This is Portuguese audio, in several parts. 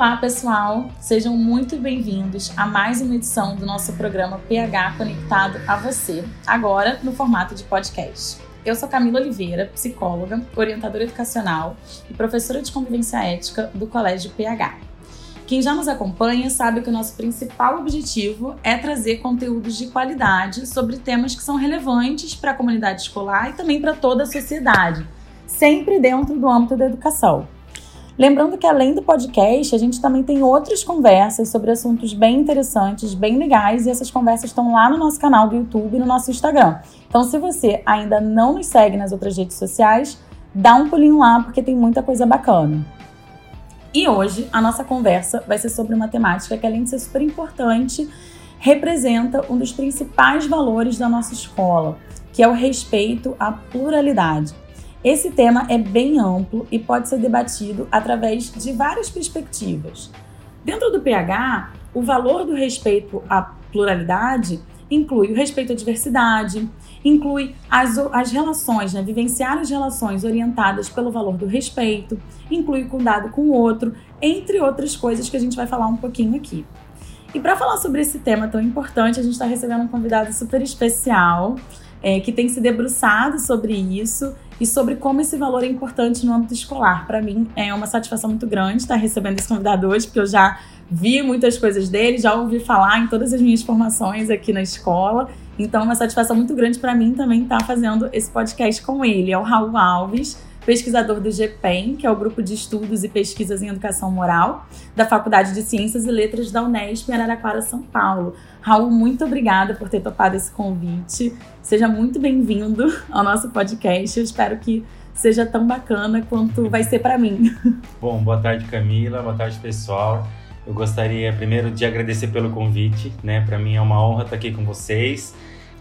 Olá, pessoal! Sejam muito bem-vindos a mais uma edição do nosso programa PH Conectado a você, agora no formato de podcast. Eu sou Camila Oliveira, psicóloga, orientadora educacional e professora de convivência ética do Colégio PH. Quem já nos acompanha sabe que o nosso principal objetivo é trazer conteúdos de qualidade sobre temas que são relevantes para a comunidade escolar e também para toda a sociedade, sempre dentro do âmbito da educação. Lembrando que além do podcast, a gente também tem outras conversas sobre assuntos bem interessantes, bem legais, e essas conversas estão lá no nosso canal do YouTube e no nosso Instagram. Então, se você ainda não nos segue nas outras redes sociais, dá um pulinho lá porque tem muita coisa bacana. E hoje a nossa conversa vai ser sobre uma temática que, além de ser super importante, representa um dos principais valores da nossa escola, que é o respeito à pluralidade. Esse tema é bem amplo e pode ser debatido através de várias perspectivas. Dentro do PH, o valor do respeito à pluralidade inclui o respeito à diversidade, inclui as, as relações, né? vivenciar as relações orientadas pelo valor do respeito, inclui o cuidado com o outro, entre outras coisas que a gente vai falar um pouquinho aqui. E para falar sobre esse tema tão importante, a gente está recebendo um convidado super especial é, que tem se debruçado sobre isso e sobre como esse valor é importante no âmbito escolar. Para mim é uma satisfação muito grande estar recebendo esse convidado hoje, porque eu já vi muitas coisas dele, já ouvi falar em todas as minhas formações aqui na escola. Então é uma satisfação muito grande para mim também estar fazendo esse podcast com ele. É o Raul Alves pesquisador do GPEM, que é o Grupo de Estudos e Pesquisas em Educação Moral, da Faculdade de Ciências e Letras da Unesp em Araraquara, São Paulo. Raul, muito obrigada por ter topado esse convite. Seja muito bem-vindo ao nosso podcast. Eu espero que seja tão bacana quanto vai ser para mim. Bom, boa tarde, Camila. Boa tarde, pessoal. Eu gostaria primeiro de agradecer pelo convite, né? Para mim é uma honra estar aqui com vocês.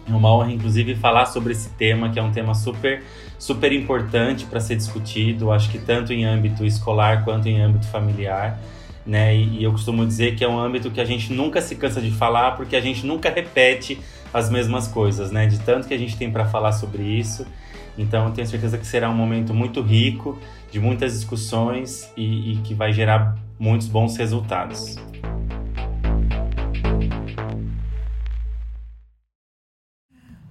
É uma honra, inclusive, falar sobre esse tema, que é um tema super, super importante para ser discutido, acho que tanto em âmbito escolar quanto em âmbito familiar. Né? E, e, eu costumo dizer que é um âmbito que a gente nunca se cansa de falar, porque a gente nunca repete as mesmas coisas, né? De tanto que a gente tem para falar sobre isso. Então, tenho certeza que será um momento muito rico, de muitas discussões e, e que vai gerar muitos bons resultados.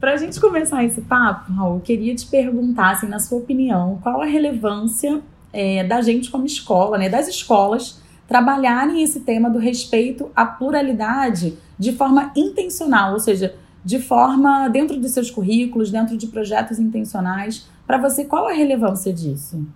Para a gente começar esse papo, Raul, eu queria te perguntar, assim, na sua opinião, qual a relevância é, da gente como escola, né, das escolas, trabalharem esse tema do respeito à pluralidade de forma intencional, ou seja, de forma dentro dos seus currículos, dentro de projetos intencionais. Para você, qual a relevância disso?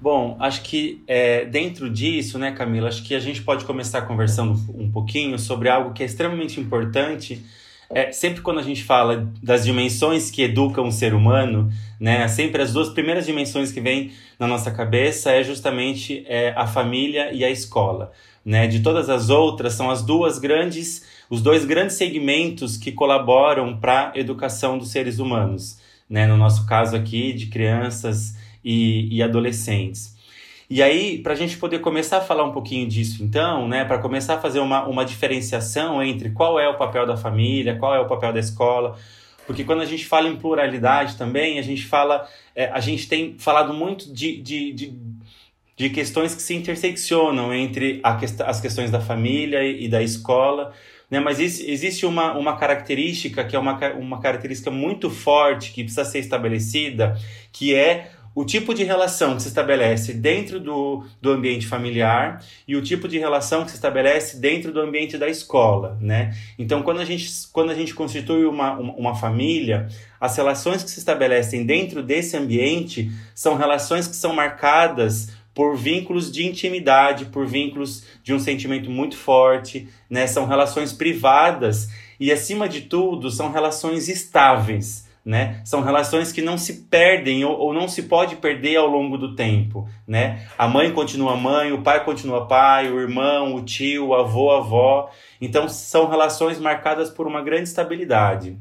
Bom, acho que é, dentro disso, né, Camila, acho que a gente pode começar conversando um pouquinho sobre algo que é extremamente importante é, sempre quando a gente fala das dimensões que educam o ser humano, né, sempre as duas primeiras dimensões que vêm na nossa cabeça é justamente é, a família e a escola. Né? De todas as outras, são as duas grandes, os dois grandes segmentos que colaboram para a educação dos seres humanos. Né? No nosso caso aqui, de crianças e, e adolescentes. E aí, para a gente poder começar a falar um pouquinho disso, então, né, para começar a fazer uma, uma diferenciação entre qual é o papel da família, qual é o papel da escola, porque quando a gente fala em pluralidade também, a gente fala, é, a gente tem falado muito de, de, de, de, questões que se interseccionam entre quest as questões da família e, e da escola, né? Mas existe uma, uma característica que é uma, uma característica muito forte que precisa ser estabelecida, que é o tipo de relação que se estabelece dentro do, do ambiente familiar e o tipo de relação que se estabelece dentro do ambiente da escola, né? Então, quando a gente, quando a gente constitui uma, uma, família, as relações que se estabelecem dentro desse ambiente são relações que são marcadas por vínculos de intimidade, por vínculos de um sentimento muito forte, né? São relações privadas e, acima de tudo, são relações estáveis né? São relações que não se perdem ou, ou, não se pode perder ao longo do tempo, né? A mãe continua mãe, o pai continua pai, o irmão, o tio, o avô, a avó. Então são relações marcadas por uma grande estabilidade.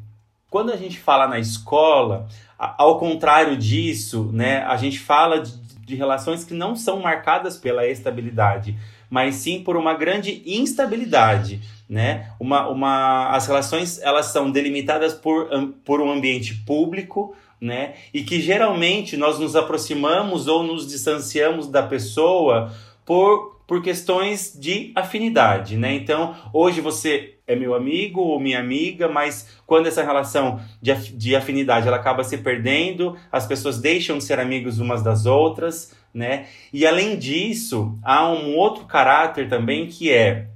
Quando a gente fala na escola, ao contrário disso, né, a gente fala de, de relações que não são marcadas pela estabilidade, mas sim por uma grande instabilidade né? Uma, uma, as relações elas são delimitadas por, por um ambiente público, né? E que geralmente nós nos aproximamos ou nos distanciamos da pessoa por por questões de afinidade, né? Então, hoje você é meu amigo ou minha amiga, mas quando essa relação de, de afinidade ela acaba se perdendo, as pessoas deixam de ser amigos umas das outras, né? E além disso, há um outro caráter também que é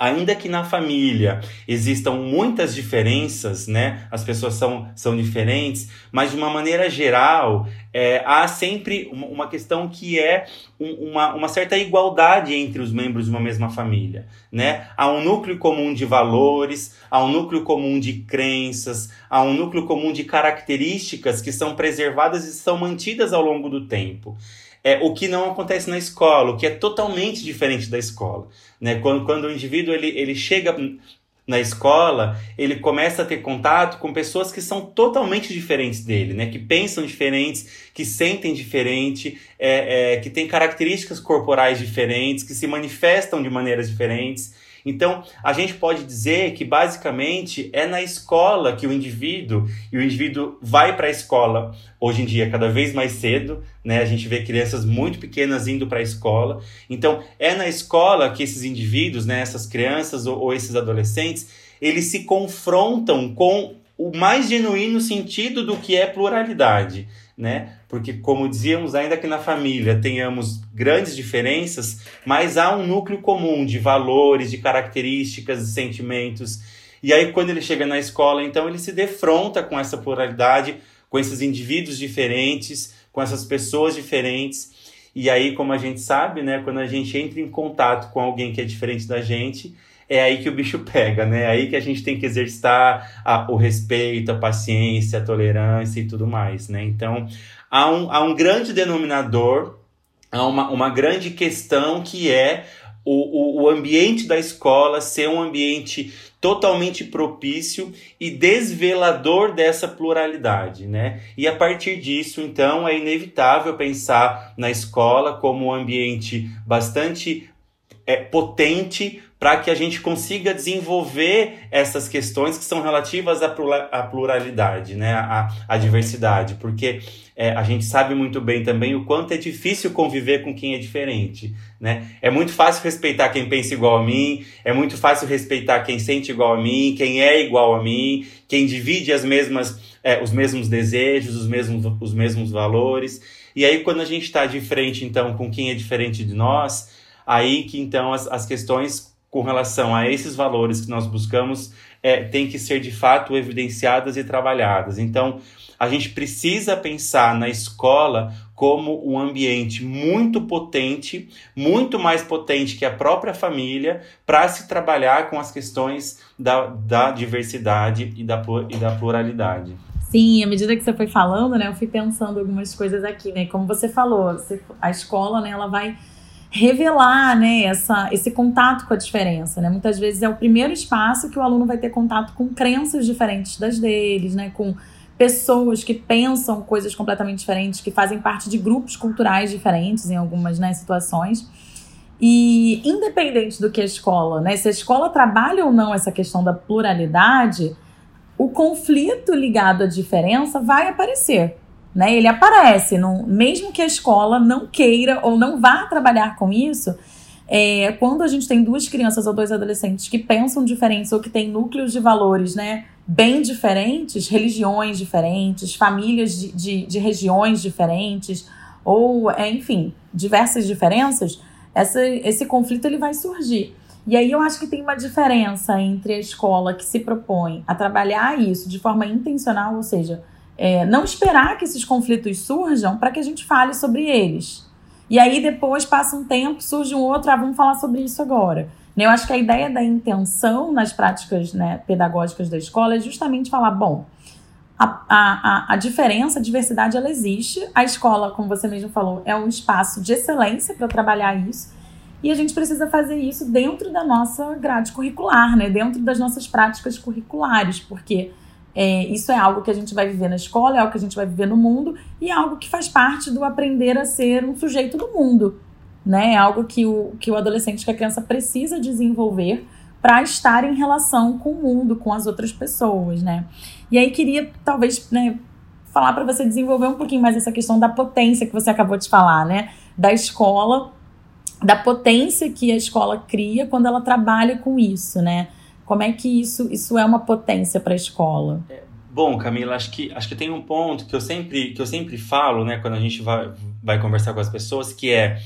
ainda que na família existam muitas diferenças, né? As pessoas são, são diferentes, mas de uma maneira geral, é, há sempre uma questão que é uma, uma certa igualdade entre os membros de uma mesma família, né? Há um núcleo comum de valores, há um núcleo comum de crenças, há um núcleo comum de características que são preservadas e são mantidas ao longo do tempo é o que não acontece na escola, o que é totalmente diferente da escola. Né? Quando, quando o indivíduo ele, ele chega na escola, ele começa a ter contato com pessoas que são totalmente diferentes dele, né? que pensam diferentes, que sentem diferente, é, é, que têm características corporais diferentes, que se manifestam de maneiras diferentes. Então, a gente pode dizer que basicamente é na escola que o indivíduo, e o indivíduo vai para a escola hoje em dia cada vez mais cedo, né? A gente vê crianças muito pequenas indo para a escola. Então, é na escola que esses indivíduos, né, essas crianças ou, ou esses adolescentes, eles se confrontam com o mais genuíno sentido do que é pluralidade, né? Porque, como dizíamos, ainda que na família tenhamos grandes diferenças, mas há um núcleo comum de valores, de características, de sentimentos. E aí, quando ele chega na escola, então ele se defronta com essa pluralidade, com esses indivíduos diferentes, com essas pessoas diferentes. E aí, como a gente sabe, né, quando a gente entra em contato com alguém que é diferente da gente, é aí que o bicho pega, né? É aí que a gente tem que exercitar a, o respeito, a paciência, a tolerância e tudo mais, né? Então, há um, há um grande denominador, há uma, uma grande questão que é o, o, o ambiente da escola ser um ambiente totalmente propício e desvelador dessa pluralidade, né? E a partir disso, então, é inevitável pensar na escola como um ambiente bastante é, potente para que a gente consiga desenvolver essas questões que são relativas à pluralidade, né? à, à diversidade, porque é, a gente sabe muito bem também o quanto é difícil conviver com quem é diferente. Né? É muito fácil respeitar quem pensa igual a mim, é muito fácil respeitar quem sente igual a mim, quem é igual a mim, quem divide as mesmas, é, os mesmos desejos, os mesmos, os mesmos valores. E aí, quando a gente está de frente, então, com quem é diferente de nós, aí que então as, as questões com relação a esses valores que nós buscamos é, tem que ser de fato evidenciadas e trabalhadas. Então, a gente precisa pensar na escola como um ambiente muito potente, muito mais potente que a própria família, para se trabalhar com as questões da, da diversidade e da, e da pluralidade. Sim, à medida que você foi falando, né, eu fui pensando algumas coisas aqui, né? Como você falou, a escola, né, ela vai revelar né, essa, esse contato com a diferença. Né? Muitas vezes é o primeiro espaço que o aluno vai ter contato com crenças diferentes das deles, né? com pessoas que pensam coisas completamente diferentes, que fazem parte de grupos culturais diferentes em algumas né, situações. E independente do que a escola, né, se a escola trabalha ou não essa questão da pluralidade, o conflito ligado à diferença vai aparecer né? Ele aparece, não, mesmo que a escola não queira ou não vá trabalhar com isso. É, quando a gente tem duas crianças ou dois adolescentes que pensam diferentes ou que têm núcleos de valores, né, bem diferentes, religiões diferentes, famílias de, de, de regiões diferentes, ou, é, enfim, diversas diferenças, essa, esse conflito ele vai surgir. E aí eu acho que tem uma diferença entre a escola que se propõe a trabalhar isso de forma intencional, ou seja, é, não esperar que esses conflitos surjam para que a gente fale sobre eles. E aí depois passa um tempo, surge um outro, ah, vamos falar sobre isso agora. Né, eu acho que a ideia da intenção nas práticas né, pedagógicas da escola é justamente falar, bom, a, a, a diferença, a diversidade, ela existe. A escola, como você mesmo falou, é um espaço de excelência para trabalhar isso. E a gente precisa fazer isso dentro da nossa grade curricular, né? dentro das nossas práticas curriculares, porque é, isso é algo que a gente vai viver na escola, é algo que a gente vai viver no mundo e é algo que faz parte do aprender a ser um sujeito do mundo. Né? É algo que o, que o adolescente, que a criança precisa desenvolver para estar em relação com o mundo, com as outras pessoas. Né? E aí queria, talvez, né, falar para você desenvolver um pouquinho mais essa questão da potência que você acabou de falar, né? da escola da potência que a escola cria quando ela trabalha com isso, né? Como é que isso, isso é uma potência para a escola? É, bom, Camila, acho que, acho que tem um ponto que eu sempre, que eu sempre falo, né, quando a gente vai, vai conversar com as pessoas, que é,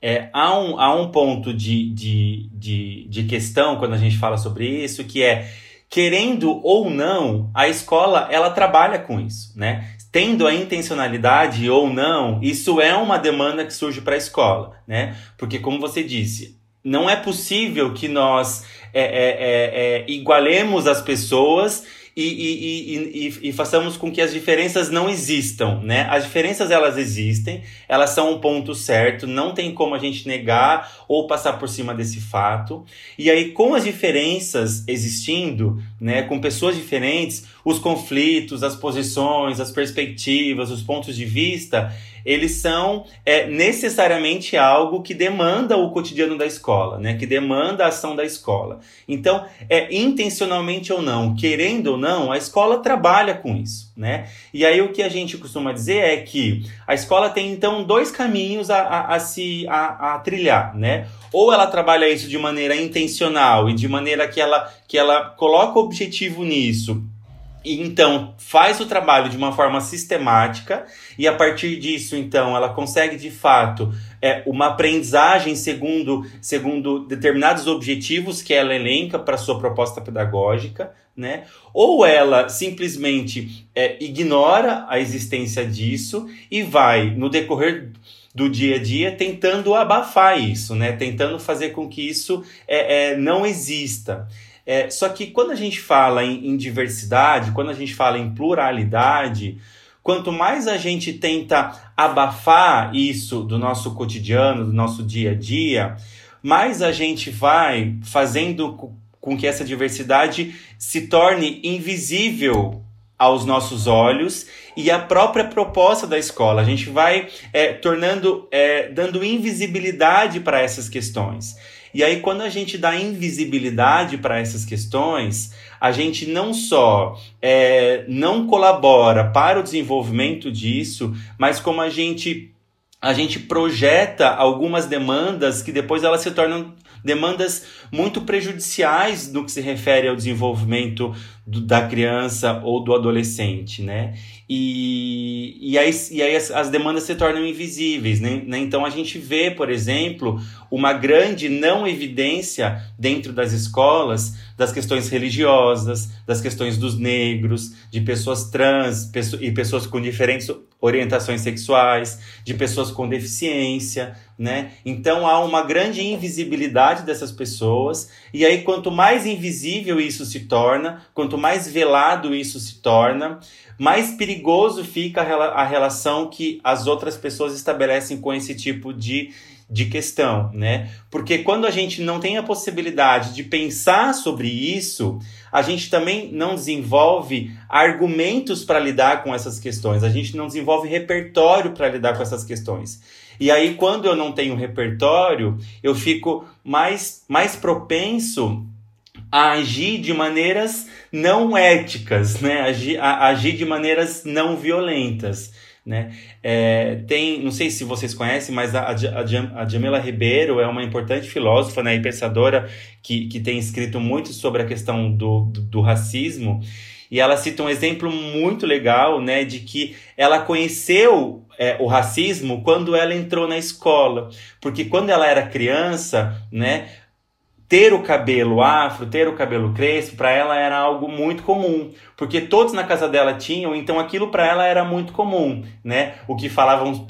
é há, um, há um ponto de, de, de, de questão quando a gente fala sobre isso, que é querendo ou não, a escola ela trabalha com isso, né? Tendo a intencionalidade ou não, isso é uma demanda que surge para a escola, né? Porque como você disse, não é possível que nós é, é, é, é igualemos as pessoas e, e, e, e, façamos com que as diferenças não existam, né? As diferenças elas existem, elas são um ponto certo, não tem como a gente negar ou passar por cima desse fato. E aí, com as diferenças existindo, né, com pessoas diferentes, os conflitos, as posições, as perspectivas, os pontos de vista, eles são é, necessariamente algo que demanda o cotidiano da escola, né? Que demanda a ação da escola. Então, é intencionalmente ou não, querendo ou não, a escola trabalha com isso, né? E aí o que a gente costuma dizer é que a escola tem então dois caminhos a, a, a se a, a trilhar, né? Ou ela trabalha isso de maneira intencional e de maneira que ela, que ela coloca objetivo nisso e então faz o trabalho de uma forma sistemática e a partir disso então ela consegue de fato é, uma aprendizagem segundo, segundo determinados objetivos que ela elenca para sua proposta pedagógica, né? Ou ela simplesmente é, ignora a existência disso e vai no decorrer do dia a dia tentando abafar isso, né? Tentando fazer com que isso é, é não exista. É, só que quando a gente fala em, em diversidade, quando a gente fala em pluralidade, quanto mais a gente tenta abafar isso do nosso cotidiano, do nosso dia a dia, mais a gente vai fazendo com que essa diversidade se torne invisível aos nossos olhos e a própria proposta da escola. A gente vai é, tornando, é, dando invisibilidade para essas questões. E aí, quando a gente dá invisibilidade para essas questões, a gente não só é, não colabora para o desenvolvimento disso, mas como a gente a gente projeta algumas demandas que depois elas se tornam demandas muito prejudiciais no que se refere ao desenvolvimento do, da criança ou do adolescente, né? E, e aí, e aí as, as demandas se tornam invisíveis, né? né? Então a gente vê, por exemplo, uma grande não evidência dentro das escolas das questões religiosas, das questões dos negros, de pessoas trans e pessoas com diferentes orientações sexuais, de pessoas com deficiência, né? Então há uma grande invisibilidade dessas pessoas, e aí quanto mais invisível isso se torna, quanto mais velado isso se torna, mais perigoso fica a relação que as outras pessoas estabelecem com esse tipo de de questão, né? Porque quando a gente não tem a possibilidade de pensar sobre isso, a gente também não desenvolve argumentos para lidar com essas questões, a gente não desenvolve repertório para lidar com essas questões. E aí, quando eu não tenho repertório, eu fico mais, mais propenso a agir de maneiras não éticas, né? Agir, a, agir de maneiras não violentas. Né? É, tem, não sei se vocês conhecem, mas a, a, a Jamila Ribeiro é uma importante filósofa né, e pensadora que, que tem escrito muito sobre a questão do, do, do racismo. E ela cita um exemplo muito legal, né, de que ela conheceu é, o racismo quando ela entrou na escola, porque quando ela era criança, né, ter o cabelo afro, ter o cabelo crespo, para ela era algo muito comum, porque todos na casa dela tinham, então aquilo para ela era muito comum, né? O que falavam,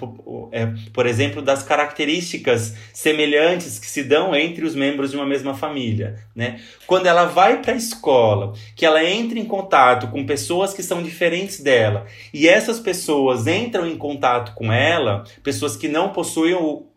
é, por exemplo, das características semelhantes que se dão entre os membros de uma mesma família, né? Quando ela vai para a escola, que ela entra em contato com pessoas que são diferentes dela, e essas pessoas entram em contato com ela, pessoas que não possuem o,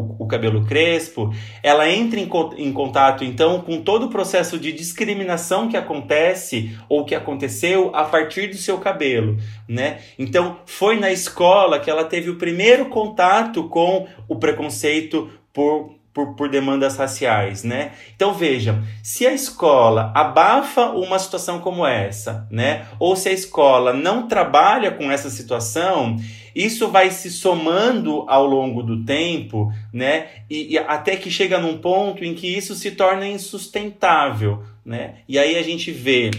o, cabelo crespo, ela entra em, em contato então com todo o processo de discriminação que acontece ou que aconteceu a partir do seu cabelo, né? Então foi na escola que ela teve o primeiro contato com o preconceito por por, por, demandas raciais, né? Então veja, se a escola abafa uma situação como essa, né? Ou se a escola não trabalha com essa situação, isso vai se somando ao longo do tempo, né? E, e, até que chega num ponto em que isso se torna insustentável, né? E aí a gente vê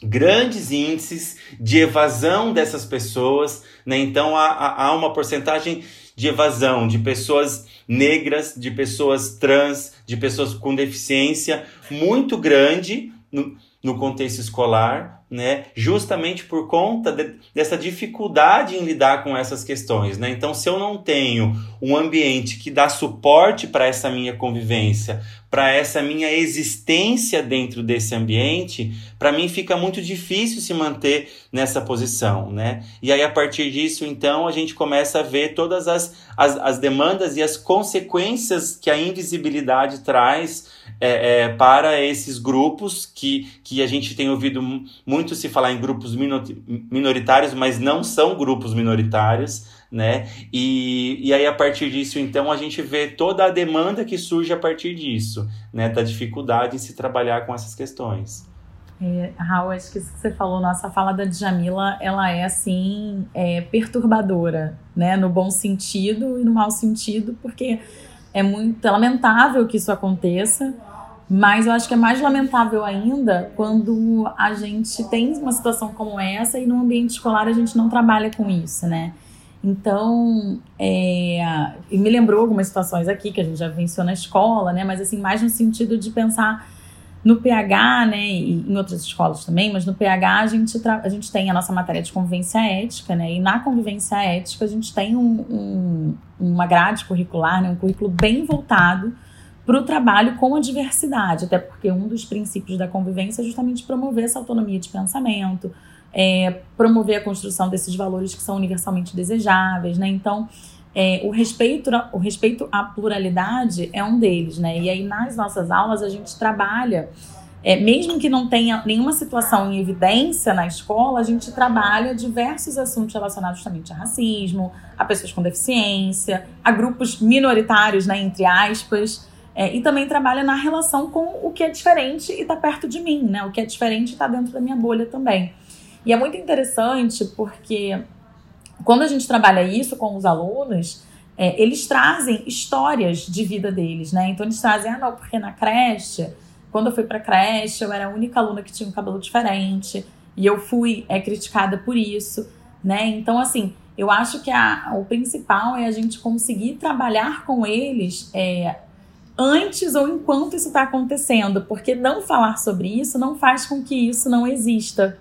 grandes índices de evasão dessas pessoas, né? Então há, há uma porcentagem de evasão de pessoas negras, de pessoas trans, de pessoas com deficiência muito grande no, no contexto escolar, né? Justamente por conta de, dessa dificuldade em lidar com essas questões, né? Então, se eu não tenho um ambiente que dá suporte para essa minha convivência, para essa minha existência dentro desse ambiente, para mim fica muito difícil se manter nessa posição, né? E aí, a partir disso, então, a gente começa a ver todas as, as, as demandas e as consequências que a invisibilidade traz é, é, para esses grupos que, que a gente tem ouvido muito se falar em grupos minoritários, mas não são grupos minoritários, né? E, e aí, a partir disso, então, a gente vê toda a demanda que surge a partir disso, né? Da dificuldade em se trabalhar com essas questões. É, Raul, acho que isso que você falou, nossa fala da Djamila, ela é assim, é, perturbadora, né? No bom sentido e no mau sentido, porque é muito lamentável que isso aconteça, mas eu acho que é mais lamentável ainda quando a gente tem uma situação como essa e no ambiente escolar a gente não trabalha com isso, né? Então, é, me lembrou algumas situações aqui que a gente já venceu na escola, né? Mas assim, mais no sentido de pensar no PH, né? E em outras escolas também, mas no PH a gente, a gente tem a nossa matéria de convivência ética, né? E na convivência ética a gente tem um, um, uma grade curricular, né? Um currículo bem voltado para o trabalho com a diversidade, até porque um dos princípios da convivência é justamente promover essa autonomia de pensamento, é, promover a construção desses valores que são universalmente desejáveis, né? Então, é, o, respeito, o respeito à pluralidade é um deles, né? E aí, nas nossas aulas, a gente trabalha, é, mesmo que não tenha nenhuma situação em evidência na escola, a gente trabalha diversos assuntos relacionados justamente a racismo, a pessoas com deficiência, a grupos minoritários, né, entre aspas, é, e também trabalha na relação com o que é diferente e está perto de mim, né? O que é diferente está dentro da minha bolha também. E é muito interessante porque quando a gente trabalha isso com os alunos, é, eles trazem histórias de vida deles, né? Então eles trazem, ah, não, porque na creche, quando eu fui para creche, eu era a única aluna que tinha um cabelo diferente e eu fui é, criticada por isso, né? Então, assim, eu acho que a, o principal é a gente conseguir trabalhar com eles é, antes ou enquanto isso está acontecendo, porque não falar sobre isso não faz com que isso não exista,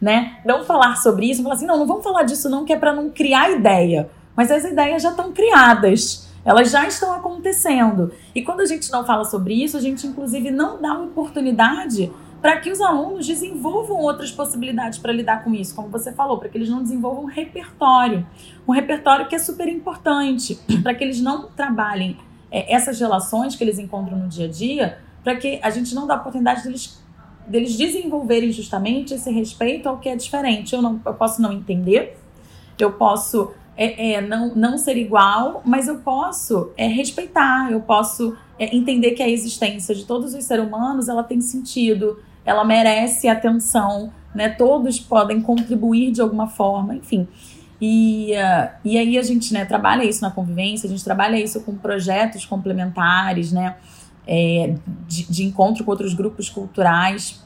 né? Não falar sobre isso, falar assim, não, não vamos falar disso não, que é para não criar ideia. Mas as ideias já estão criadas, elas já estão acontecendo. E quando a gente não fala sobre isso, a gente inclusive não dá oportunidade para que os alunos desenvolvam outras possibilidades para lidar com isso, como você falou, para que eles não desenvolvam um repertório, um repertório que é super importante, para que eles não trabalhem é, essas relações que eles encontram no dia a dia, para que a gente não dá oportunidade deles, deles desenvolverem justamente esse respeito ao que é diferente. Eu, não, eu posso não entender, eu posso é, é, não, não ser igual, mas eu posso é, respeitar, eu posso é, entender que a existência de todos os seres humanos ela tem sentido, ela merece atenção, né? todos podem contribuir de alguma forma, enfim. E, uh, e aí a gente né, trabalha isso na convivência, a gente trabalha isso com projetos complementares, né? É, de, de, encontro com outros grupos culturais.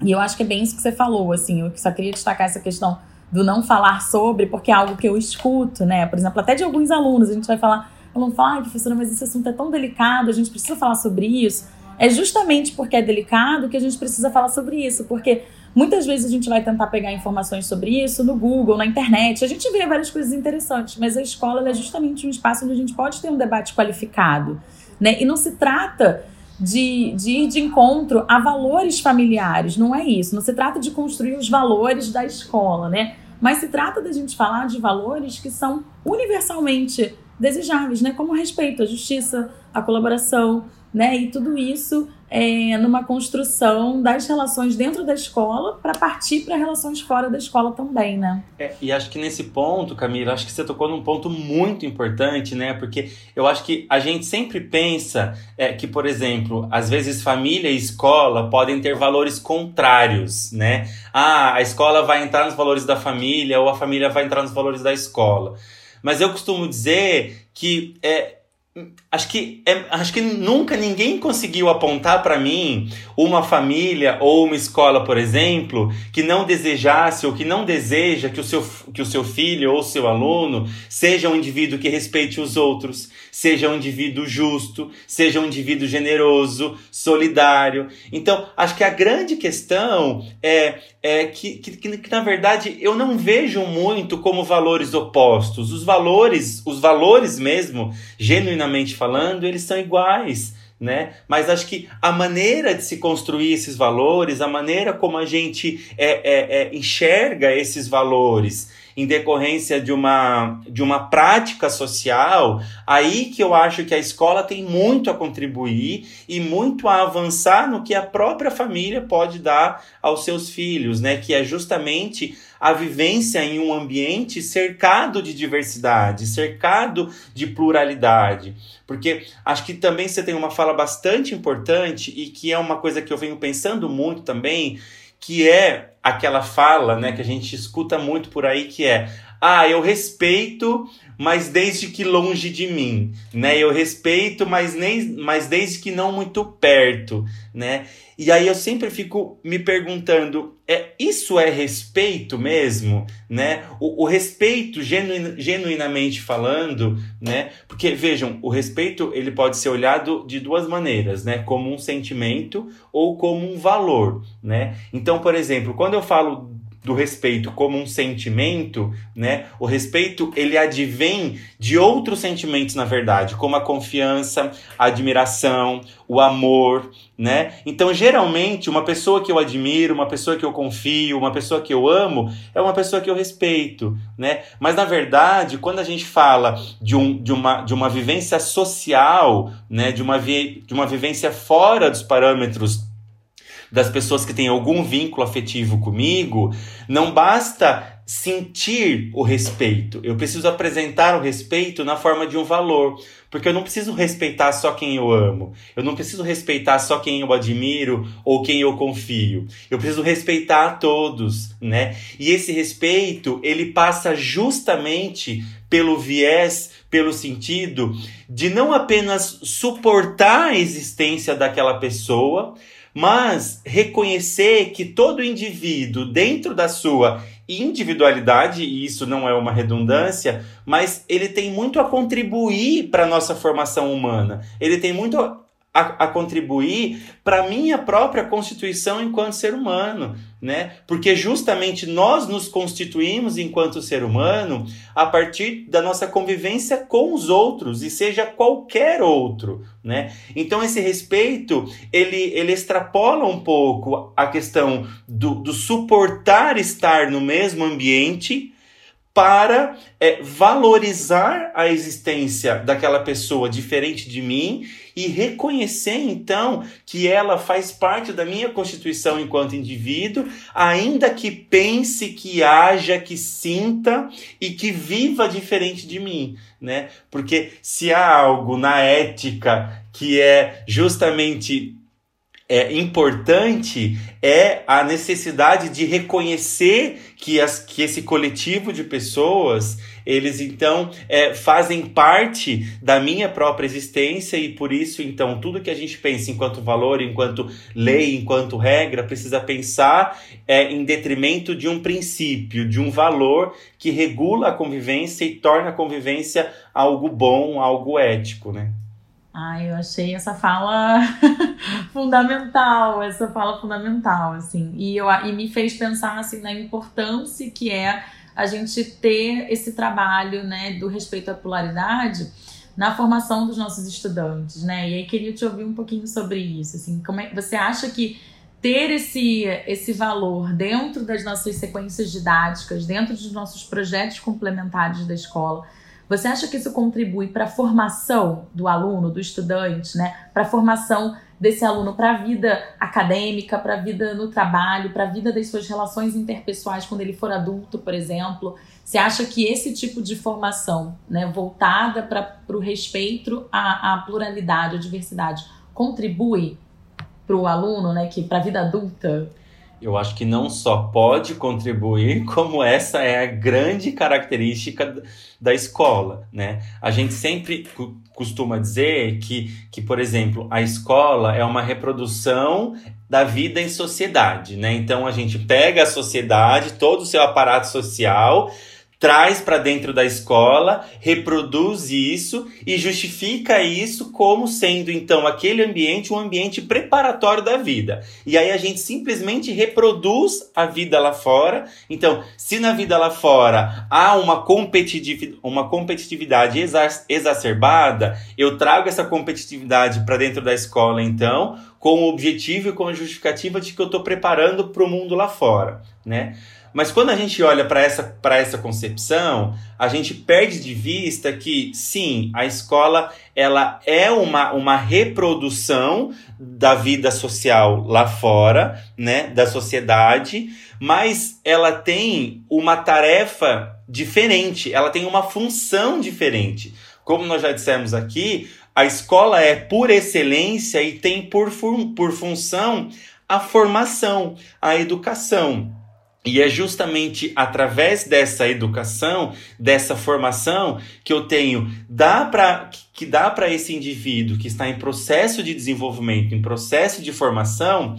E eu acho que é bem isso que você falou, assim, eu só queria destacar essa questão do não falar sobre, porque é algo que eu escuto, né? Por exemplo, até de alguns alunos, a gente vai falar, aluno fala, ai, professora, mas esse assunto é tão delicado, a gente precisa falar sobre isso. É justamente porque é delicado que a gente precisa falar sobre isso, porque Muitas vezes a gente vai tentar pegar informações sobre isso no Google, na internet. A gente vê várias coisas interessantes, mas a escola é justamente um espaço onde a gente pode ter um debate qualificado. Né? E não se trata de, de ir de encontro a valores familiares, não é isso. Não se trata de construir os valores da escola, né? Mas se trata da gente falar de valores que são universalmente desejáveis, né? Como o respeito, a justiça, a colaboração, né? E tudo isso é, numa construção das relações dentro da escola para partir para relações fora da escola também, né? É, e acho que nesse ponto, Camila, acho que você tocou num ponto muito importante, né? Porque eu acho que a gente sempre pensa é, que, por exemplo, às vezes família e escola podem ter valores contrários, né? Ah, a escola vai entrar nos valores da família ou a família vai entrar nos valores da escola. Mas eu costumo dizer que é, acho que, é, acho que nunca ninguém conseguiu apontar para mim uma família ou uma escola, por exemplo, que não desejasse ou que não deseja que o seu, que o seu filho ou seu aluno seja um indivíduo que respeite os outros, seja um indivíduo justo, seja um indivíduo generoso, solidário. Então, acho que a grande questão é, é que, que, que, que na verdade eu não vejo muito como valores opostos. Os valores, os valores mesmo, genuinamente falando, eles são iguais. Né? Mas acho que a maneira de se construir esses valores, a maneira como a gente é, é, é, enxerga esses valores em decorrência de uma, de uma prática social, aí que eu acho que a escola tem muito a contribuir e muito a avançar no que a própria família pode dar aos seus filhos, né? Que é justamente a vivência em um ambiente cercado de diversidade, cercado de pluralidade. Porque acho que também você tem uma fala bastante importante e que é uma coisa que eu venho pensando muito também, que é aquela fala, né, que a gente escuta muito por aí que é: "Ah, eu respeito, mas desde que longe de mim", né? Eu respeito, mas nem mas desde que não muito perto, né? E aí eu sempre fico me perguntando, é isso é respeito mesmo, né? O, o respeito genuin, genuinamente falando, né? Porque vejam, o respeito ele pode ser olhado de duas maneiras, né? Como um sentimento ou como um valor, né? Então, por exemplo, quando eu falo do respeito como um sentimento, né? O respeito ele advém de outros sentimentos na verdade, como a confiança, a admiração, o amor, né? Então, geralmente, uma pessoa que eu admiro, uma pessoa que eu confio, uma pessoa que eu amo, é uma pessoa que eu respeito, né? Mas na verdade, quando a gente fala de, um, de, uma, de uma vivência social, né, de uma, vi, de uma vivência fora dos parâmetros das pessoas que têm algum vínculo afetivo comigo, não basta sentir o respeito. Eu preciso apresentar o respeito na forma de um valor, porque eu não preciso respeitar só quem eu amo. Eu não preciso respeitar só quem eu admiro ou quem eu confio. Eu preciso respeitar a todos, né? E esse respeito, ele passa justamente pelo viés, pelo sentido de não apenas suportar a existência daquela pessoa, mas reconhecer que todo indivíduo, dentro da sua individualidade, e isso não é uma redundância, mas ele tem muito a contribuir para a nossa formação humana. Ele tem muito a, a contribuir para a minha própria constituição enquanto ser humano, né? Porque justamente nós nos constituímos enquanto ser humano a partir da nossa convivência com os outros, e seja qualquer outro, né? Então esse respeito, ele, ele extrapola um pouco a questão do, do suportar estar no mesmo ambiente, para é, valorizar a existência daquela pessoa diferente de mim e reconhecer então que ela faz parte da minha constituição enquanto indivíduo, ainda que pense, que haja, que sinta e que viva diferente de mim, né? Porque se há algo na ética que é justamente é importante é a necessidade de reconhecer que, as, que esse coletivo de pessoas eles então é, fazem parte da minha própria existência e por isso então tudo que a gente pensa enquanto valor, enquanto lei, enquanto regra precisa pensar é, em detrimento de um princípio, de um valor que regula a convivência e torna a convivência algo bom, algo ético, né? Ah, eu achei essa fala fundamental, essa fala fundamental, assim. E, eu, e me fez pensar, assim, na importância que é a gente ter esse trabalho, né, do respeito à polaridade na formação dos nossos estudantes, né? E aí queria te ouvir um pouquinho sobre isso, assim, como é você acha que ter esse, esse valor dentro das nossas sequências didáticas, dentro dos nossos projetos complementares da escola, Você acha que isso contribui para a formação do aluno, do estudante, né? Para a formação desse aluno para a vida acadêmica, para a vida no trabalho, para a vida das suas relações interpessoais quando ele for adulto, por exemplo? Você acha que esse tipo de formação, né, voltada para o respeito à, à pluralidade, à diversidade, contribui para o aluno, né, que para a vida adulta? Eu acho que não só pode contribuir, como essa é a grande característica da escola, né? A gente sempre costuma dizer que, que, por exemplo, a escola é uma reprodução da vida em sociedade, né? Então a gente pega a sociedade, todo o seu aparato social, traz para dentro da escola, reproduz isso e justifica isso como sendo então aquele ambiente um ambiente preparatório da vida. E aí a gente simplesmente reproduz a vida lá fora. Então, se na vida lá fora há uma, uma competitividade exacerbada, eu trago essa competitividade para dentro da escola então, com o objetivo e com a justificativa de que eu estou preparando para o mundo lá fora, né? Mas quando a gente olha para essa, essa concepção, a gente perde de vista que, sim, a escola ela é uma, uma reprodução da vida social lá fora, né, da sociedade, mas ela tem uma tarefa diferente, ela tem uma função diferente. Como nós já dissemos aqui, a escola é por excelência e tem por, por função a formação, a educação. E é justamente através dessa educação, dessa formação, que eu tenho dá para que dá para esse indivíduo que está em processo de desenvolvimento, em processo de formação,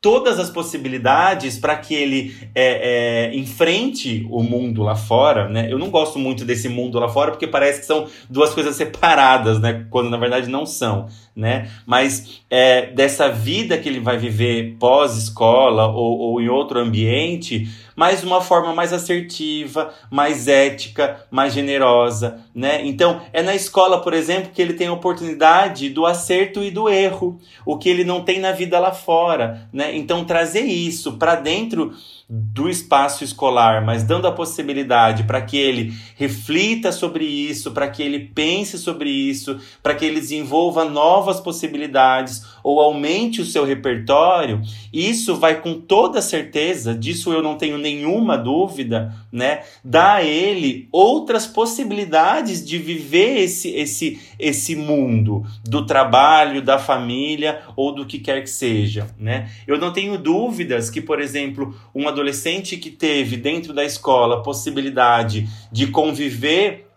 todas as possibilidades para que ele é, é, enfrente o mundo lá fora, né? Eu não gosto muito desse mundo lá fora porque parece que são duas coisas separadas, né? Quando na verdade não são, né? Mas é, dessa vida que ele vai viver pós-escola ou, ou em outro ambiente, mas de uma forma mais assertiva, mais ética, mais generosa, né? Então, é na escola, por exemplo, que ele tem a oportunidade do acerto e do erro, o que ele não tem na vida lá fora, né? Então, trazer isso para dentro do espaço escolar, mas dando a possibilidade para que ele reflita sobre isso, para que ele pense sobre isso, para que ele desenvolva novas possibilidades ou aumente o seu repertório, isso vai com toda certeza, disso eu não tenho nenhuma dúvida, né? Dar a ele outras possibilidades de viver esse esse esse mundo do trabalho, da família ou do que quer que seja, né? Eu não tenho dúvidas que, por exemplo, uma adolescente que teve dentro da escola a possibilidade de conviver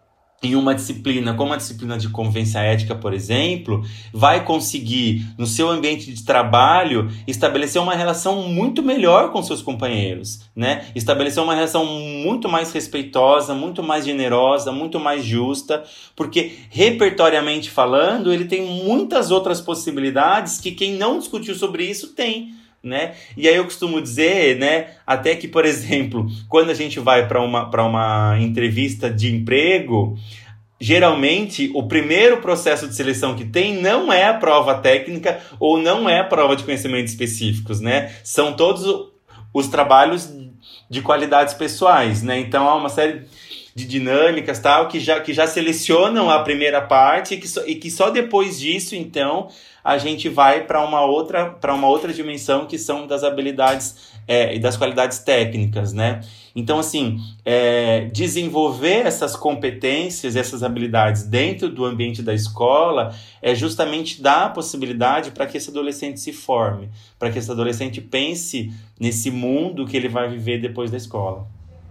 em uma disciplina, como a disciplina de convivência ética, por exemplo, vai conseguir, no seu ambiente de trabalho, estabelecer uma relação muito melhor com seus companheiros, né? Estabelecer uma relação muito mais respeitosa, muito mais generosa, muito mais justa, porque, repertoriamente falando, ele tem muitas outras possibilidades que quem não discutiu sobre isso tem né? E aí eu costumo dizer, né, até que, por exemplo, quando a gente vai para uma, uma entrevista de emprego, geralmente o primeiro processo de seleção que tem não é a prova técnica ou não é a prova de conhecimentos específicos, né? São todos os trabalhos de qualidades pessoais, né? Então há uma série de dinâmicas tal que já, que já selecionam a primeira parte e que, só, e que só depois disso então a gente vai para uma outra para uma outra dimensão que são das habilidades é, e das qualidades técnicas né então assim é, desenvolver essas competências essas habilidades dentro do ambiente da escola é justamente dar a possibilidade para que esse adolescente se forme para que esse adolescente pense nesse mundo que ele vai viver depois da escola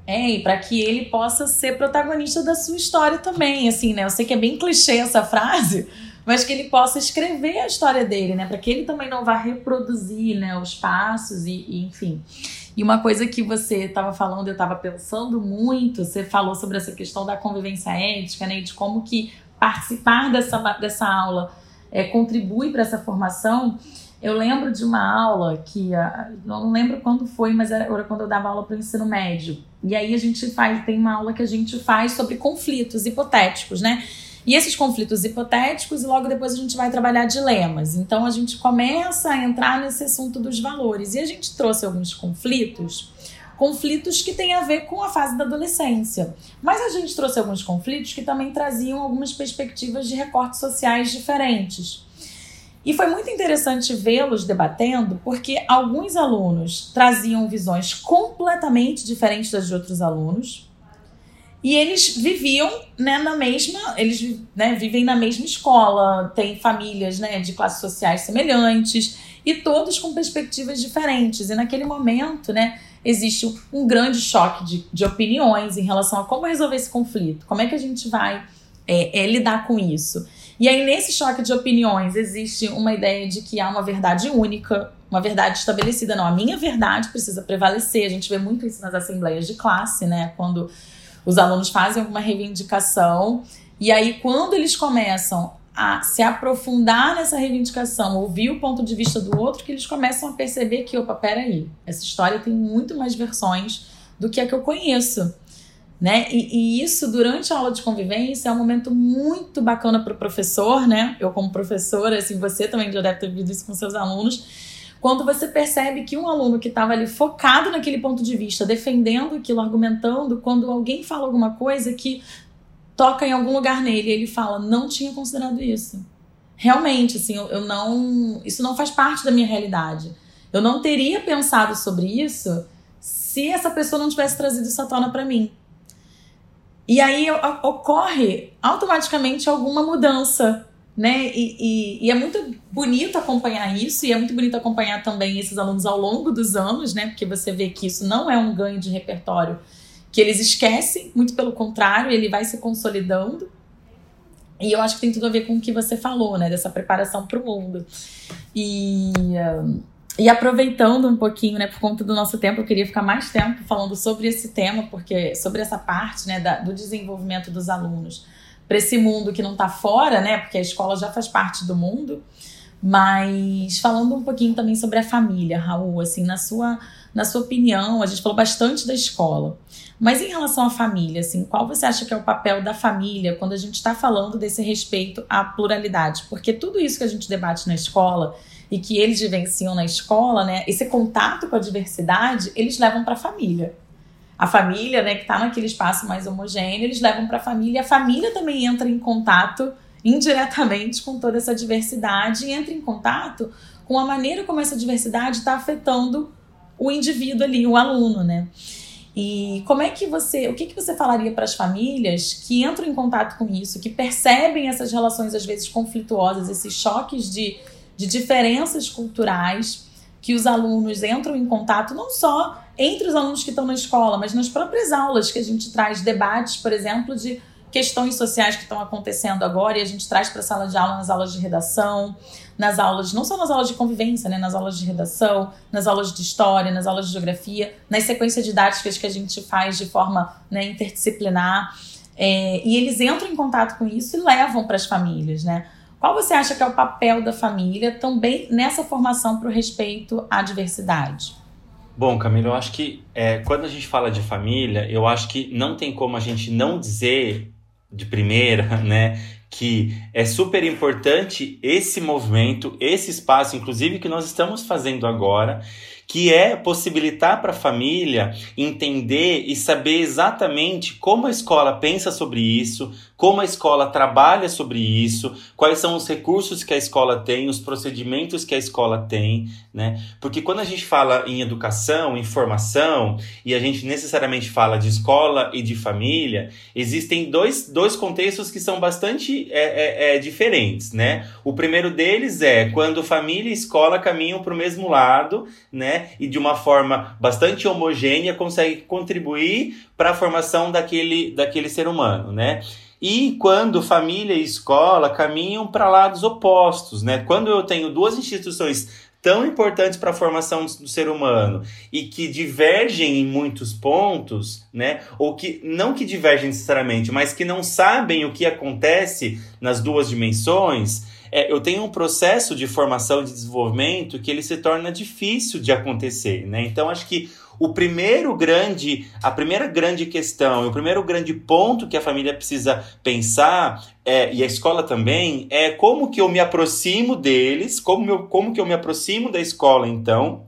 é, e para que ele possa ser protagonista da sua história também, assim, né? Eu sei que é bem clichê essa frase, mas que ele possa escrever a história dele, né? Para que ele também não vá reproduzir, né, os passos e, e enfim. E uma coisa que você estava falando, eu estava pensando muito, você falou sobre essa questão da convivência ética, né, de como que participar dessa, dessa aula é, contribui para essa formação. Eu lembro de uma aula que, ah, não lembro quando foi, mas era quando eu dava aula para o ensino médio. E aí a gente faz, tem uma aula que a gente faz sobre conflitos hipotéticos, né? E esses conflitos hipotéticos, e logo depois a gente vai trabalhar dilemas. Então a gente começa a entrar nesse assunto dos valores. E a gente trouxe alguns conflitos conflitos que têm a ver com a fase da adolescência. Mas a gente trouxe alguns conflitos que também traziam algumas perspectivas de recortes sociais diferentes. E foi muito interessante vê-los debatendo, porque alguns alunos traziam visões completamente diferentes das de outros alunos. E eles viviam né, na mesma, eles né, vivem na mesma escola, têm famílias né, de classes sociais semelhantes e todos com perspectivas diferentes. E naquele momento, né, existe um grande choque de, de opiniões em relação a como resolver esse conflito, como é que a gente vai é, é, lidar com isso. E aí, nesse choque de opiniões, existe uma ideia de que há uma verdade única, uma verdade estabelecida. Não, a minha verdade precisa prevalecer. A gente vê muito isso nas assembleias de classe, né? Quando os alunos fazem alguma reivindicação. E aí, quando eles começam a se aprofundar nessa reivindicação, ouvir o ponto de vista do outro, que eles começam a perceber que, opa, peraí, essa história tem muito mais versões do que a que eu conheço né? E, e, isso durante a aula de convivência é um momento muito bacana para o professor, né? Eu como professora, assim, você também já deve ter vivido isso com seus alunos. Quando você percebe que um aluno que estava ali focado naquele ponto de vista, defendendo aquilo, argumentando, quando alguém fala alguma coisa que toca em algum lugar nele, ele fala, não tinha considerado isso. Realmente, assim, eu, eu não. Isso não faz parte da minha realidade. Eu não teria pensado sobre isso se essa pessoa não tivesse trazido à tona para mim. E aí ocorre automaticamente alguma mudança, né? E, e, e, é muito bonito acompanhar isso, e é muito bonito acompanhar também esses alunos ao longo dos anos, né? Porque você vê que isso não é um ganho de repertório que eles esquecem, muito pelo contrário, ele vai se consolidando. E eu acho que tem tudo a ver com o que você falou, né? Dessa preparação para o mundo. E. E aproveitando um pouquinho, né, por conta do nosso tempo, eu queria ficar mais tempo falando sobre esse tema, porque sobre essa parte, né, da, do desenvolvimento dos alunos para esse mundo que não está fora, né, porque a escola já faz parte do mundo, mas falando um pouquinho também sobre a família, Raul, assim, na sua, na sua opinião, a gente falou bastante da escola, mas em relação à família, assim, qual você acha que é o papel da família quando a gente está falando desse respeito à pluralidade? Porque tudo isso que a gente debate na escola e que eles vivenciam na escola, né, esse contato com a diversidade, eles levam para a família. A família, né, que está naquele espaço mais homogêneo, eles levam para a família. A família também entra em contato indiretamente com toda essa diversidade e entra em contato com a maneira como essa diversidade está afetando o indivíduo ali, o aluno, né? E como é que você, o que, que você falaria para as famílias que entram em contato com isso, que percebem essas relações às vezes conflituosas, esses choques de de diferenças culturais que os alunos entram em contato, não só entre os alunos que estão na escola, mas nas próprias aulas que a gente traz debates, por exemplo, de questões sociais que estão acontecendo agora e a gente traz para a sala de aula nas aulas de redação, nas aulas, não só nas aulas de convivência, né, nas aulas de redação, nas aulas de história, nas aulas de geografia, nas sequências didáticas que a gente faz de forma né, interdisciplinar. É, e eles entram em contato com isso e levam para as famílias, né? Qual você acha que é o papel da família também nessa formação para o respeito à diversidade? Bom, Camila, eu acho que é, quando a gente fala de família, eu acho que não tem como a gente não dizer de primeira, né, que é super importante esse movimento, esse espaço, inclusive que nós estamos fazendo agora, que é possibilitar para a família entender e saber exatamente como a escola pensa sobre isso, como a escola trabalha sobre isso, quais são os recursos que a escola tem, os procedimentos que a escola tem, né? Porque quando a gente fala em educação, em formação, e a gente necessariamente fala de escola e de família, existem dois, dois contextos que são bastante é, é, é, diferentes, né? O primeiro deles é quando família e escola caminham para o mesmo lado, né? E de uma forma bastante homogênea conseguem contribuir para a formação daquele, daquele ser humano, né? E quando família e escola caminham para lados opostos, né? Quando eu tenho duas instituições tão importantes para a formação do ser humano e que divergem em muitos pontos, né? Ou que não que divergem necessariamente, mas que não sabem o que acontece nas duas dimensões, é, eu tenho um processo de formação e de desenvolvimento que ele se torna difícil de acontecer, né? Então acho que o primeiro grande, a primeira grande questão, o primeiro grande ponto que a família precisa pensar, é, e a escola também, é como que eu me aproximo deles, como, eu, como que eu me aproximo da escola, então,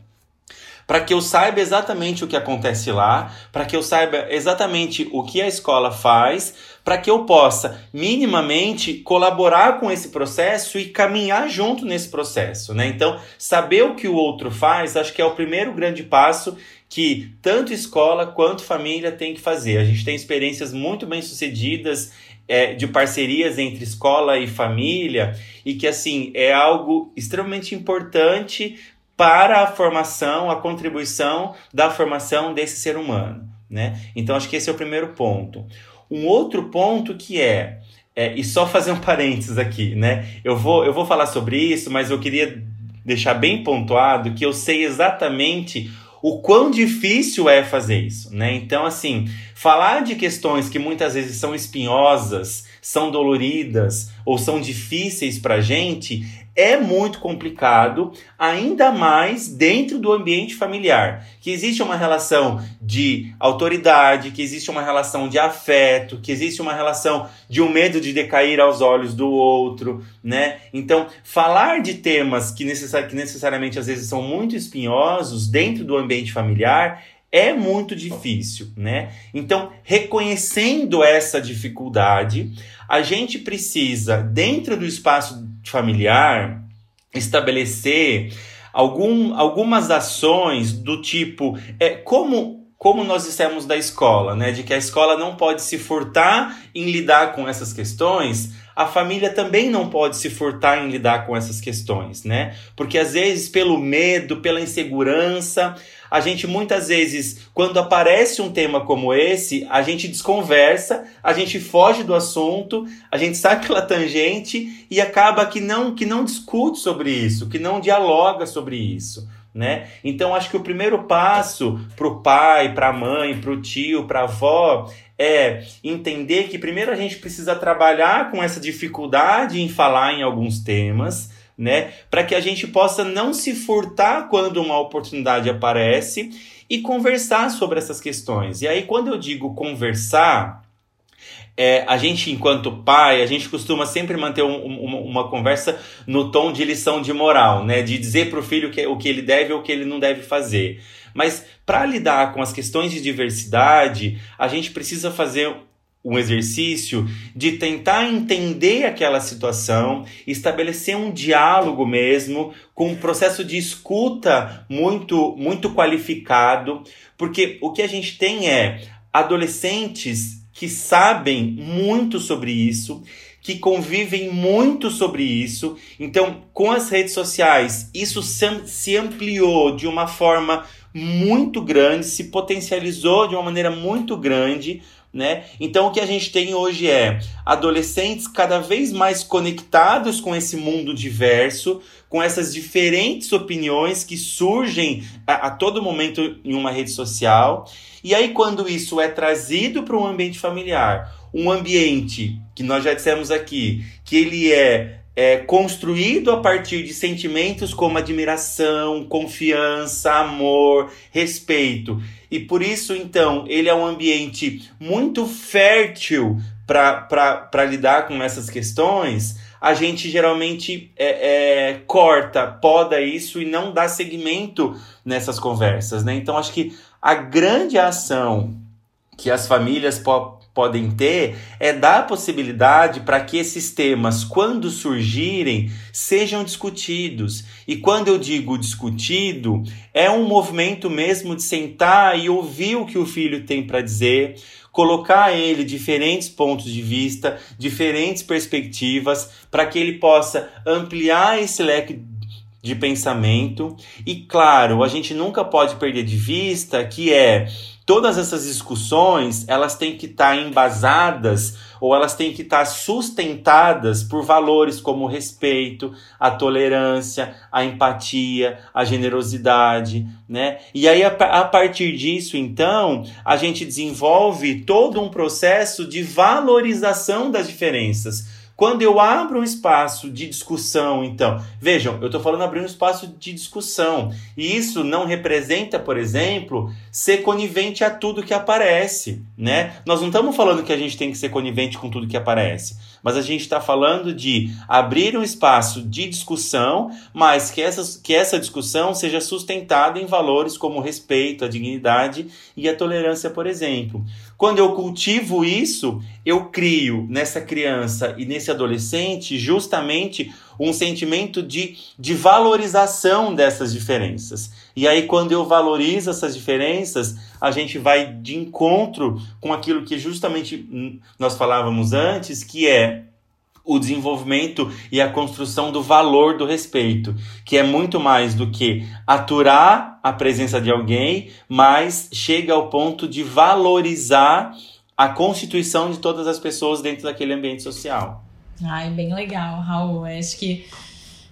para que eu saiba exatamente o que acontece lá, para que eu saiba exatamente o que a escola faz, para que eu possa minimamente colaborar com esse processo e caminhar junto nesse processo, né? Então, saber o que o outro faz, acho que é o primeiro grande passo que tanto escola quanto família tem que fazer. A gente tem experiências muito bem sucedidas é, de parcerias entre escola e família e que assim é algo extremamente importante para a formação, a contribuição da formação desse ser humano, né? Então acho que esse é o primeiro ponto. Um outro ponto que é, é e só fazer um parênteses aqui, né? Eu vou eu vou falar sobre isso, mas eu queria deixar bem pontuado que eu sei exatamente o quão difícil é fazer isso, né? Então, assim, falar de questões que muitas vezes são espinhosas, são doloridas ou são difíceis para gente é muito complicado, ainda mais dentro do ambiente familiar, que existe uma relação de autoridade, que existe uma relação de afeto, que existe uma relação de um medo de decair aos olhos do outro, né? Então, falar de temas que, necessari que necessariamente às vezes são muito espinhosos dentro do ambiente familiar é muito difícil, né? Então, reconhecendo essa dificuldade, a gente precisa, dentro do espaço familiar, estabelecer algum, algumas ações do tipo é, como como nós dissemos da escola, né, de que a escola não pode se furtar em lidar com essas questões, a família também não pode se furtar em lidar com essas questões, né? Porque às vezes pelo medo, pela insegurança, a gente muitas vezes, quando aparece um tema como esse, a gente desconversa, a gente foge do assunto, a gente sai pela tangente e acaba que não, que não discute sobre isso, que não dialoga sobre isso. Né? Então acho que o primeiro passo para o pai, para a mãe, para o tio, para a avó é entender que primeiro a gente precisa trabalhar com essa dificuldade em falar em alguns temas, né? Para que a gente possa não se furtar quando uma oportunidade aparece e conversar sobre essas questões. E aí, quando eu digo conversar, é, a gente, enquanto pai, a gente costuma sempre manter um, uma, uma, conversa no tom de lição de moral, né? De dizer para o filho que, o que ele deve ou o que ele não deve fazer. Mas para lidar com as questões de diversidade, a gente precisa fazer um exercício de tentar entender aquela situação, estabelecer um diálogo mesmo, com um processo de escuta muito muito qualificado, porque o que a gente tem é adolescentes que sabem muito sobre isso, que convivem muito sobre isso. Então, com as redes sociais, isso se ampliou de uma forma muito grande, se potencializou de uma maneira muito grande né? Então o que a gente tem hoje é adolescentes cada vez mais conectados com esse mundo diverso, com essas diferentes opiniões que surgem a, a todo momento em uma rede social. E aí quando isso é trazido para um ambiente familiar, um ambiente que nós já dissemos aqui, que ele é é, construído a partir de sentimentos como admiração, confiança, amor, respeito. E por isso, então, ele é um ambiente muito fértil para lidar com essas questões. A gente geralmente é, é, corta, poda isso e não dá seguimento nessas conversas. Né? Então, acho que a grande ação que as famílias po podem ter é dar a possibilidade para que esses temas, quando surgirem, sejam discutidos. E quando eu digo discutido, é um movimento mesmo de sentar e ouvir o que o filho tem para dizer, colocar ele diferentes pontos de vista, diferentes perspectivas, para que ele possa ampliar esse leque de pensamento. E claro, a gente nunca pode perder de vista que é todas essas discussões elas têm que estar tá embasadas ou elas têm que estar tá sustentadas por valores como o respeito, a tolerância, a empatia, a generosidade, né? E aí a, a partir disso, então, a gente desenvolve todo um processo de valorização das diferenças Quando eu abro um espaço de discussão, então, vejam, eu estou falando abrir um espaço de discussão. E isso não representa, por exemplo, ser conivente a tudo que aparece, né? Nós não estamos falando que a gente tem que ser conivente com tudo que aparece, mas a gente está falando de abrir um espaço de discussão, mas que essa, que essa discussão seja sustentada em valores como o respeito, a dignidade e a tolerância, por exemplo. Quando eu cultivo isso, eu crio nessa criança e nesse adolescente justamente um sentimento de, de valorização dessas diferenças. E aí, quando eu valorizo essas diferenças, a gente vai de encontro com aquilo que justamente nós falávamos antes, que é o desenvolvimento e a construção do valor do respeito, que é muito mais do que aturar a presença de alguém, mas chega ao ponto de valorizar a constituição de todas as pessoas dentro daquele ambiente social. Ai, bem legal, Raul. Acho que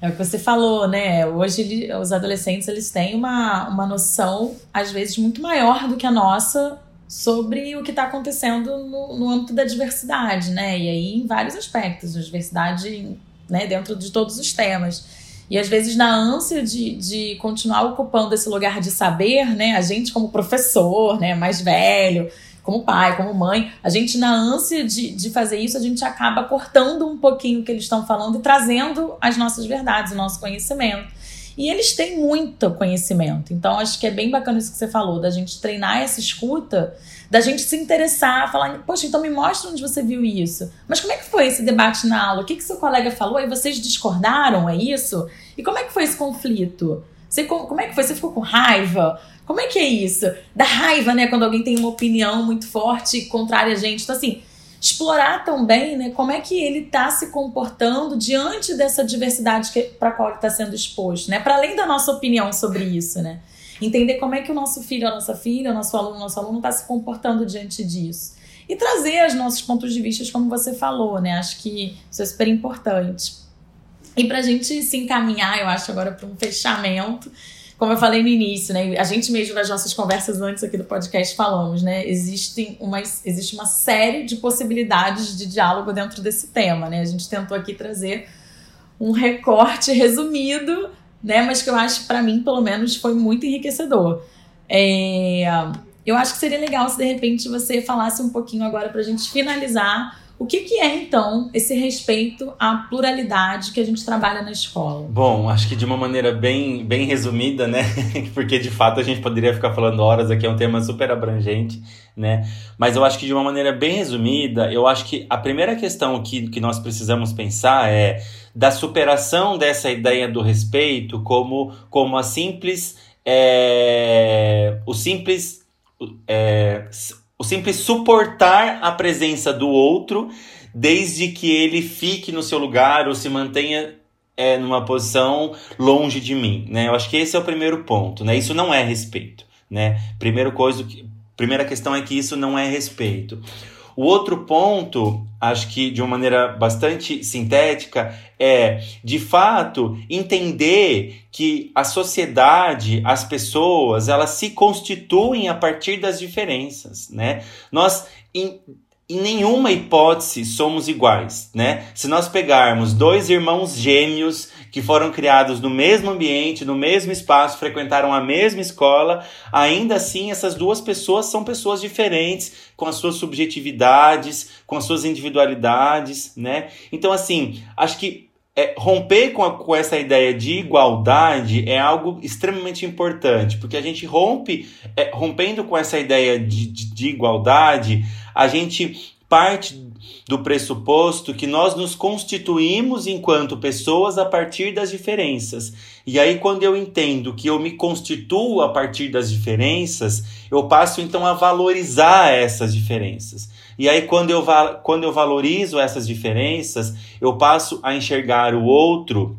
é o que você falou, né? Hoje os adolescentes eles têm uma, uma noção, às vezes, muito maior do que a nossa sobre o que está acontecendo no, no âmbito da diversidade, né? E aí em vários aspectos, a diversidade né, dentro de todos os temas. E às vezes, na ânsia de, de continuar ocupando esse lugar de saber, né? A gente, como professor, né, mais velho, como pai, como mãe, a gente, na ânsia de, de fazer isso, a gente acaba cortando um pouquinho o que eles estão falando e trazendo as nossas verdades, o nosso conhecimento. E eles têm muito conhecimento. Então, acho que é bem bacana isso que você falou, da gente treinar essa escuta, da gente se interessar, falar, poxa, então me mostra onde você viu isso. Mas como é que foi esse debate na aula? O que, que seu colega falou? E vocês discordaram? É isso? E como é que foi esse conflito? Você, como é que foi? Você ficou com raiva? Como é que é isso? Da raiva, né? Quando alguém tem uma opinião muito forte contrária a gente. Então, assim, explorar também né, como é que ele está se comportando diante dessa diversidade para qual ele está sendo exposto, né? Para além da nossa opinião sobre isso, né? Entender como é que o nosso filho, a nossa filha, o nosso aluno, o nosso aluno está se comportando diante disso. E trazer os nossos pontos de vista, como você falou, né? Acho que isso é super importante. E para a gente se encaminhar, eu acho, agora para um fechamento, como eu falei no início, né? A gente mesmo nas nossas conversas antes aqui do podcast falamos, né? Existem uma, existe uma série de possibilidades de diálogo dentro desse tema, né? A gente tentou aqui trazer um recorte resumido, né? Mas que eu acho, para mim, pelo menos, foi muito enriquecedor. É, eu acho que seria legal se de repente você falasse um pouquinho agora para a gente finalizar o que, que é, então, esse respeito à pluralidade que a gente trabalha na escola? Bom, acho que de uma maneira bem, bem resumida, né? Porque de fato a gente poderia ficar falando horas aqui, é um tema super abrangente, né? Mas eu acho que de uma maneira bem resumida, eu acho que a primeira questão que, que nós precisamos pensar é da superação dessa ideia do respeito como, como a simples. É, o simples. É, o simples suportar a presença do outro, desde que ele fique no seu lugar ou se mantenha é, numa posição longe de mim, né? Eu acho que esse é o primeiro ponto, né? Isso não é respeito, né? Primeiro coisa, primeira questão é que isso não é respeito. O outro ponto, acho que de uma maneira bastante sintética, é de fato entender que a sociedade, as pessoas, elas se constituem a partir das diferenças, né? Nós em, em nenhuma hipótese somos iguais, né? Se nós pegarmos dois irmãos gêmeos que foram criados no mesmo ambiente, no mesmo espaço, frequentaram a mesma escola, ainda assim essas duas pessoas são pessoas diferentes, com as suas subjetividades, com as suas individualidades, né? Então, assim, acho que é, romper com, a, com essa ideia de igualdade é algo extremamente importante, porque a gente rompe, é, rompendo com essa ideia de, de, de igualdade, a gente parte do pressuposto que nós nos constituímos enquanto pessoas a partir das diferenças. E aí, quando eu entendo que eu me constituo a partir das diferenças, eu passo então a valorizar essas diferenças. E aí, quando eu, quando eu valorizo essas diferenças, eu passo a enxergar o outro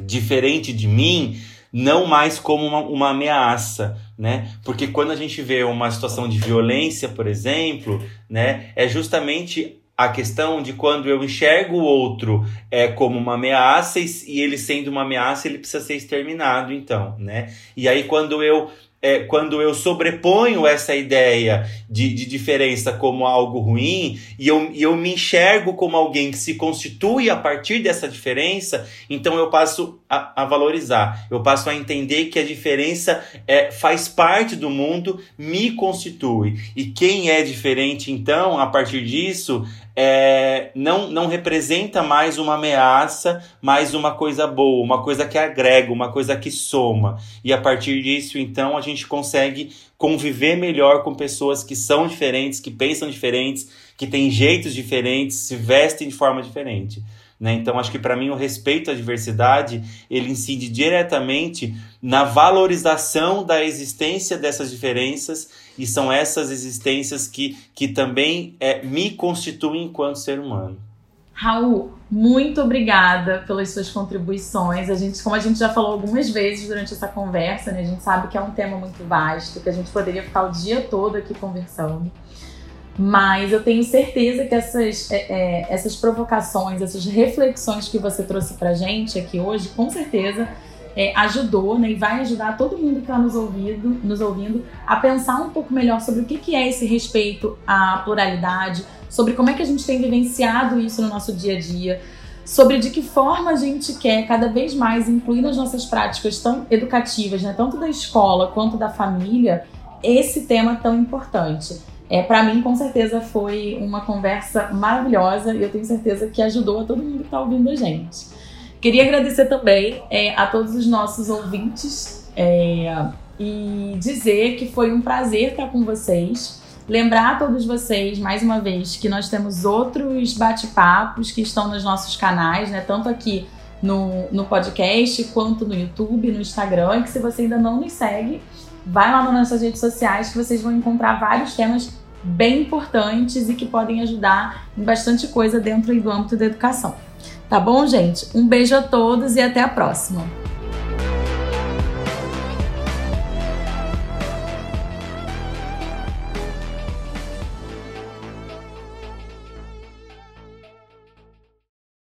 diferente de mim não mais como uma, uma ameaça, né? Porque quando a gente vê uma situação de violência, por exemplo, né, é justamente a questão de quando eu enxergo o outro é como uma ameaça e ele sendo uma ameaça ele precisa ser exterminado então né e aí quando eu é, quando eu sobreponho essa ideia de, de diferença como algo ruim e eu, e eu me enxergo como alguém que se constitui a partir dessa diferença, então eu passo a, a valorizar, eu passo a entender que a diferença é, faz parte do mundo, me constitui. E quem é diferente, então, a partir disso, é, não, não representa mais uma ameaça, mais uma coisa boa, uma coisa que agrega, uma coisa que soma. E a partir disso, então, a gente consegue conviver melhor com pessoas que são diferentes, que pensam diferentes, que têm jeitos diferentes, se vestem de forma diferente. Né? Então, acho que para mim o respeito à diversidade ele incide diretamente na valorização da existência dessas diferenças e são essas existências que, que também é, me constituem enquanto ser humano. Raul, muito obrigada pelas suas contribuições. A gente, como a gente já falou algumas vezes durante essa conversa, né, a gente sabe que é um tema muito vasto, que a gente poderia ficar o dia todo aqui conversando. Mas eu tenho certeza que essas, é, é, essas provocações, essas reflexões que você trouxe pra gente aqui hoje, com certeza é, ajudou né, e vai ajudar todo mundo que está nos ouvindo, nos ouvindo a pensar um pouco melhor sobre o que, que é esse respeito à pluralidade, sobre como é que a gente tem vivenciado isso no nosso dia a dia, sobre de que forma a gente quer cada vez mais incluir nas nossas práticas tão educativas, né, tanto da escola quanto da família, esse tema tão importante. É, para mim, com certeza, foi uma conversa maravilhosa e eu tenho certeza que ajudou a todo mundo que está ouvindo a gente. Queria agradecer também é, a todos os nossos ouvintes é, e dizer que foi um prazer estar com vocês. Lembrar a todos vocês, mais uma vez, que nós temos outros bate-papos que estão nos nossos canais, né? Tanto aqui no, no podcast, quanto no YouTube, no Instagram. E que se você ainda não nos segue, vai lá nas nossas redes sociais que vocês vão encontrar vários temas bem importantes e que podem ajudar em bastante coisa dentro do âmbito da educação. Tá bom, gente? Um beijo a todos e até a próxima.